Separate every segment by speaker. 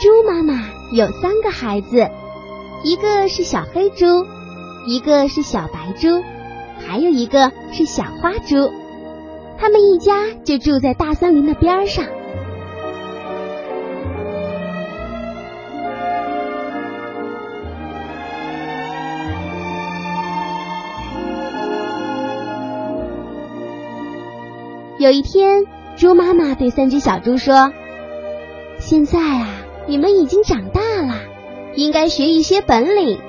Speaker 1: 猪妈妈有三个孩子，一个是小黑猪，一个是小白猪，还有一个是小花猪。他们一家就住在大森林的边上。有一天，猪妈妈对三只小猪说：“现在啊，你们已经长大了，应该学一些本领。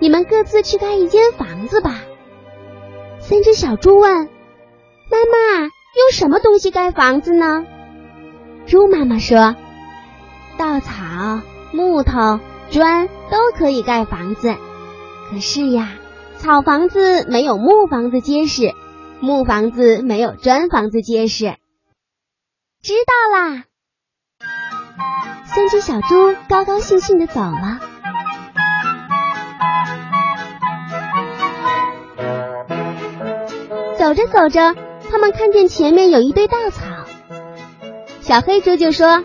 Speaker 1: 你们各自去盖一间房子吧。”三只小猪问：“妈妈，用什么东西盖房子呢？”猪妈妈说：“稻草、木头、砖都可以盖房子。可是呀，草房子没有木房子结实。”木房子没有砖房子结实。知道啦。三只小猪高高兴兴的走了。走着走着，他们看见前面有一堆稻草。小黑猪就说：“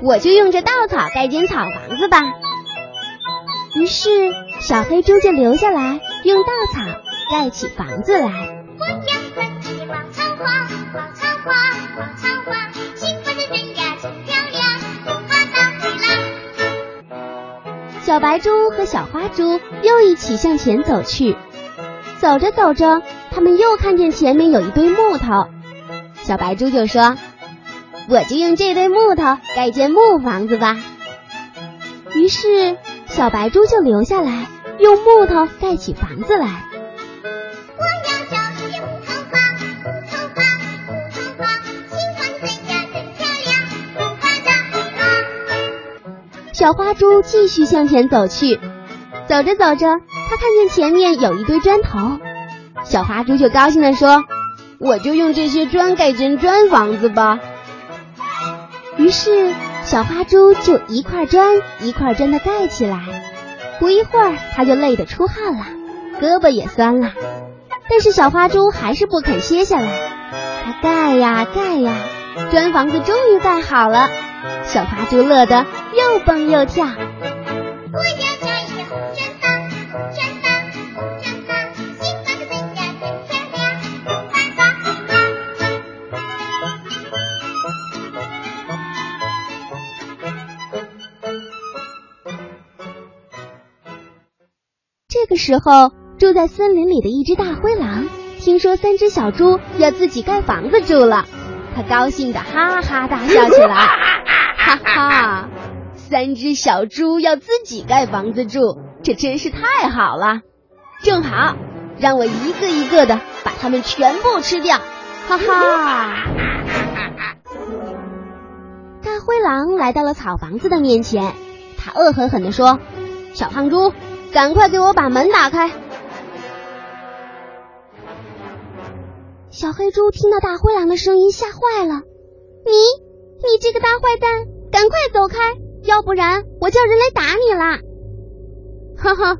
Speaker 1: 我就用这稻草盖间草房子吧。”于是小黑猪就留下来，用稻草盖起房子来。小白猪和小花猪又一起向前走去，走着走着，他们又看见前面有一堆木头。小白猪就说：“我就用这堆木头盖间木房子吧。”于是小白猪就留下来，用木头盖起房子来。小花猪继续向前走去，走着走着，它看见前面有一堆砖头，小花猪就高兴地说：“我就用这些砖盖间砖房子吧。”于是小花猪就一块砖一块砖的盖起来。不一会儿，它就累得出汗了，胳膊也酸了，但是小花猪还是不肯歇下来。它盖呀盖呀，砖房子终于盖好了。小花猪乐得又蹦又跳。我要加一个红砖房，红砖房，红砖房，新房子增加更漂亮，红花花红这个时候，住在森林里的一只大灰狼听说三只小猪要自己盖房子住了，他高兴的哈哈大笑起来。哈哈，三只小猪要自己盖房子住，这真是太好了！正好，让我一个一个的把它们全部吃掉！哈哈！大灰狼来到了草房子的面前，他恶狠狠地说：“小胖猪，赶快给我把门打开！”小黑猪听到大灰狼的声音，吓坏了：“你，你这个大坏蛋！”赶快走开，要不然我叫人来打你啦！哈哈，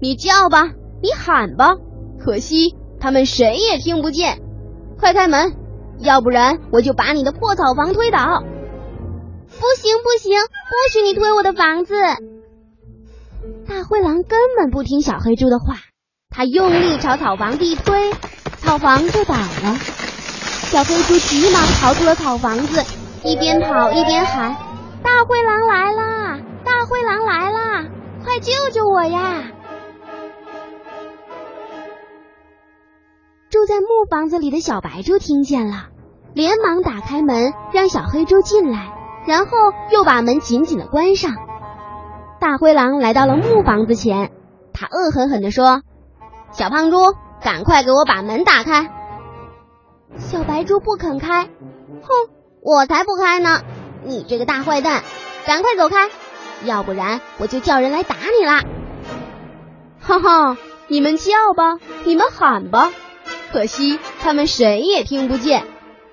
Speaker 1: 你叫吧，你喊吧，可惜他们谁也听不见。快开门，要不然我就把你的破草房推倒！不行不行，不许你推我的房子！大灰狼根本不听小黑猪的话，他用力朝草房地推，草房就倒了。小黑猪急忙逃出了草房子，一边跑一边喊。大灰狼来啦！大灰狼来啦！快救救我呀！住在木房子里的小白猪听见了，连忙打开门让小黑猪进来，然后又把门紧紧的关上。大灰狼来到了木房子前，他恶狠狠地说：“小胖猪，赶快给我把门打开！”小白猪不肯开，哼，我才不开呢！你这个大坏蛋，赶快走开，要不然我就叫人来打你啦！哈哈，你们叫吧，你们喊吧，可惜他们谁也听不见。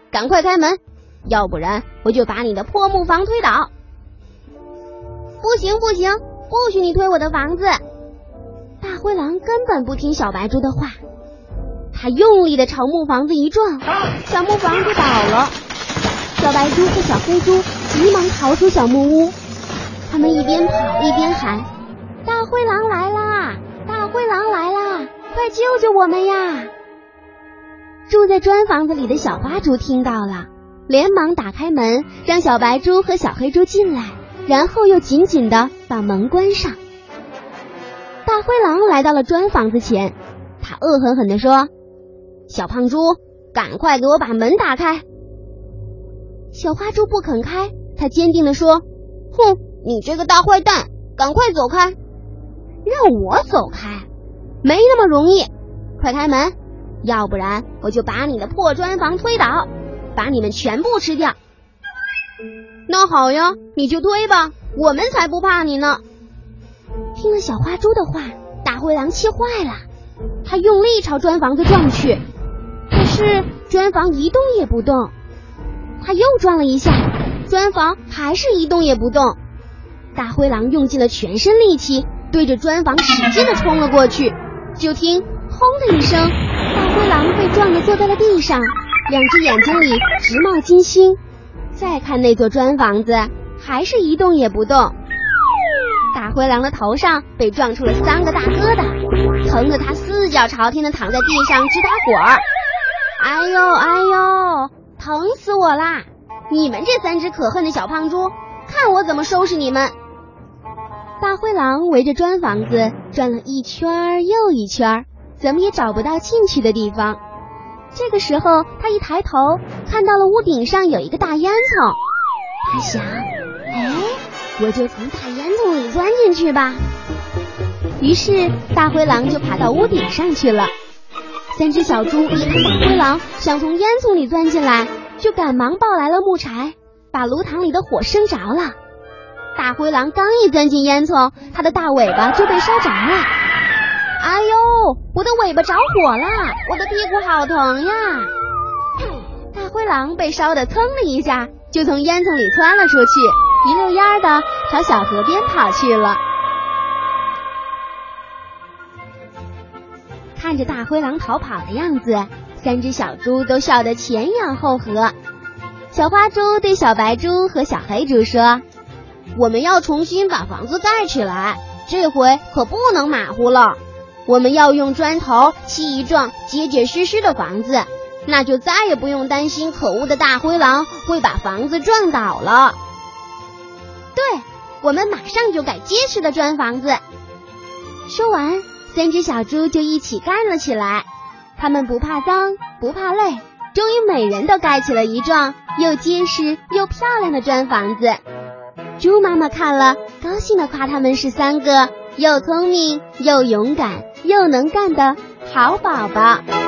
Speaker 1: 赶快开门，要不然我就把你的破木房推倒！不行不行，不许你推我的房子！大灰狼根本不听小白猪的话，他用力的朝木房子一撞，小木房子倒了。小白猪和小黑猪急忙逃出小木屋，他们一边跑一边喊：“大灰狼来啦！大灰狼来啦！快救救我们呀！”住在砖房子里的小花猪听到了，连忙打开门，让小白猪和小黑猪进来，然后又紧紧的把门关上。大灰狼来到了砖房子前，他恶狠狠地说：“小胖猪，赶快给我把门打开！”小花猪不肯开，他坚定地说：“哼，你这个大坏蛋，赶快走开！让我走开，没那么容易！快开门！”要不然我就把你的破砖房推倒，把你们全部吃掉。那好呀，你就推吧，我们才不怕你呢。听了小花猪的话，大灰狼气坏了，他用力朝砖房子撞去，可是砖房一动也不动。他又撞了一下，砖房还是一动也不动。大灰狼用尽了全身力气，对着砖房使劲的冲了过去，就听。轰的一声，大灰狼被撞得坐在了地上，两只眼睛里直冒金星。再看那座砖房子，还是一动也不动。大灰狼的头上被撞出了三个大疙瘩，疼得他四脚朝天的躺在地上直打滚儿。哎呦哎呦，疼死我啦！你们这三只可恨的小胖猪，看我怎么收拾你们！大灰狼围着砖房子转了一圈又一圈。怎么也找不到进去的地方。这个时候，他一抬头，看到了屋顶上有一个大烟囱。他想：“哎，我就从大烟囱里钻进去吧。”于是，大灰狼就爬到屋顶上去了。三只小猪一看大灰狼想从烟囱里钻进来，就赶忙抱来了木柴，把炉膛里的火生着了。大灰狼刚一钻进烟囱，它的大尾巴就被烧着了。哎呦，我的尾巴着火了，我的屁股好疼呀！大灰狼被烧的噌的一下，就从烟囱里窜了出去，一溜烟的朝小河边跑去了。看着大灰狼逃跑的样子，三只小猪都笑得前仰后合。小花猪对小白猪和小黑猪说：“我们要重新把房子盖起来，这回可不能马虎了。”我们要用砖头砌一幢结结实实的房子，那就再也不用担心可恶的大灰狼会把房子撞倒了。对，我们马上就盖结实的砖房子。说完，三只小猪就一起干了起来。他们不怕脏，不怕累，终于每人都盖起了一幢又结实又漂亮的砖房子。猪妈妈看了，高兴的夸他们是三个又聪明又勇敢。又能干的好宝宝。